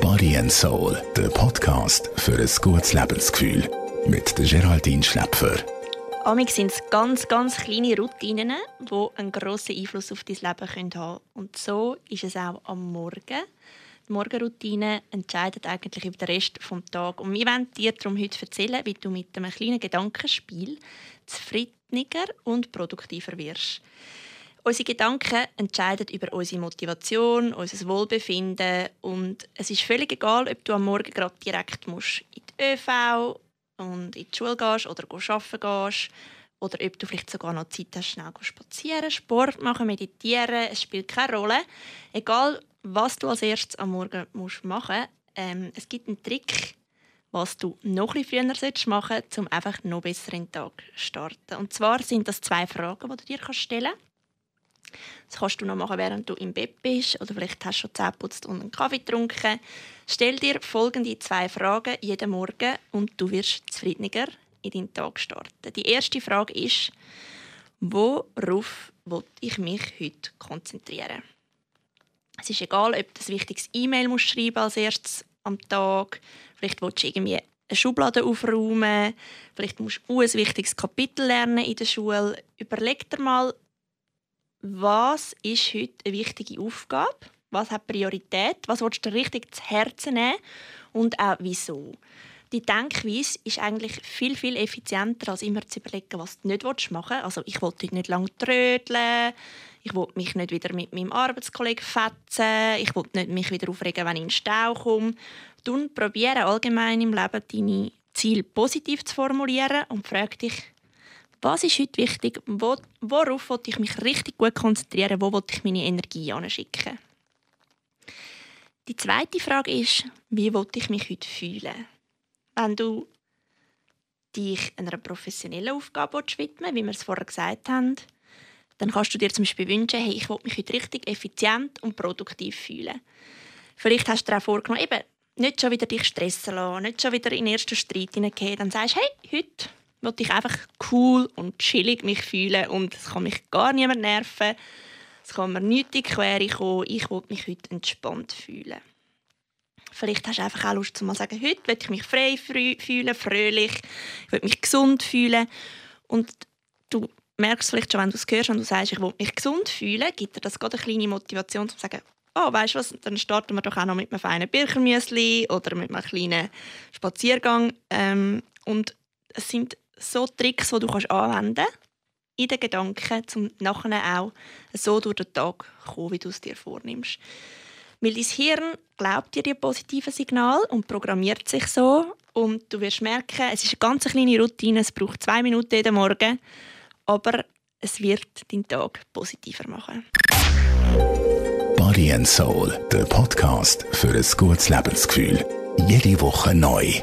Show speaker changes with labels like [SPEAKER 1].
[SPEAKER 1] Body and Soul, der Podcast für ein gutes Lebensgefühl. Mit der Geraldine Schläpfer.
[SPEAKER 2] Amig sind es ganz, ganz kleine Routinen, die einen grossen Einfluss auf dein Leben haben können. Und so ist es auch am Morgen. Die Morgenroutine entscheidet eigentlich über den Rest des Tages. Und wir wollen dir darum heute erzählen, wie du mit einem kleinen Gedankenspiel zufriedener und produktiver wirst. Unsere Gedanken entscheiden über unsere Motivation, unser Wohlbefinden und es ist völlig egal, ob du am Morgen gerade direkt musst in die ÖV und in die Schule gehst oder arbeiten gehst oder ob du vielleicht sogar noch Zeit hast, schnell spazieren, Sport machen, meditieren, es spielt keine Rolle. Egal, was du als erstes am Morgen musst machen musst, ähm, es gibt einen Trick, was du noch bisschen früher machen solltest, um einfach noch besser in den Tag zu starten. Und zwar sind das zwei Fragen, die du dir stellen kannst. Das kannst du noch machen, während du im Bett bist oder vielleicht hast du schon Zähne geputzt und einen Kaffee getrunken. Stell dir folgende zwei Fragen jeden Morgen und du wirst zufriedener in deinen Tag starten. Die erste Frage ist, worauf will ich mich heute konzentrieren? Es ist egal, ob du ein wichtiges E-Mail schreiben als erstes am Tag. Vielleicht willst du irgendwie eine Schublade aufräumen. Vielleicht musst du ein wichtiges Kapitel lernen in der Schule. Überleg dir mal, was ist heute eine wichtige Aufgabe? Was hat Priorität? Was willst du richtig zu Herzen nehmen? Und auch wieso? Die Denkweise ist eigentlich viel, viel effizienter, als immer zu überlegen, was du nicht machen willst. Also ich wollte nicht lange trödeln, ich wollte mich nicht wieder mit meinem Arbeitskollegen fetzen, ich wollte nicht mich wieder aufregen, wenn ich in den Stau komme. Du probiere allgemein im Leben deine Ziele positiv zu formulieren und frag dich, was ist heute wichtig? Wo, worauf will ich mich richtig gut konzentrieren? Wo will ich meine Energie anschicken? Die zweite Frage ist, wie will ich mich heute fühlen? Wenn du dich einer professionellen Aufgabe widmen wie wir es vorher gesagt haben, dann kannst du dir zum Beispiel wünschen, hey, ich will mich heute richtig effizient und produktiv fühlen. Vielleicht hast du dir auch vorgenommen, eben, nicht schon wieder dich stressen lassen, nicht schon wieder in den ersten Streit hineingehen. Dann sagst du, hey, heute will ich einfach cool und chillig mich fühlen und es kann mich gar niemand nerven. Es kann mir nichts Quere kommen. Ich will mich heute entspannt fühlen. Vielleicht hast du einfach auch Lust, zu mal sagen, heute will ich mich frei fühlen, fröhlich, ich will mich gesund fühlen. Und du merkst vielleicht schon, wenn du es hörst und du sagst, ich will mich gesund fühlen, gibt dir das gerade eine kleine Motivation, zu sagen, oh, weißt du was, dann starten wir doch auch noch mit einem feinen Birchermüsli oder mit einem kleinen Spaziergang. Ähm, und es sind so Tricks, die du kannst anwenden in den Gedanken, um nachher auch so durch den Tag zu kommen, wie du es dir vornimmst. Weil dein Hirn glaubt dir die positiven Signale und programmiert sich so. Und du wirst merken, es ist eine ganz kleine Routine, es braucht zwei Minuten jeden Morgen, aber es wird deinen Tag positiver machen.
[SPEAKER 1] Body and Soul, der Podcast für ein gutes Lebensgefühl. Jede Woche neu.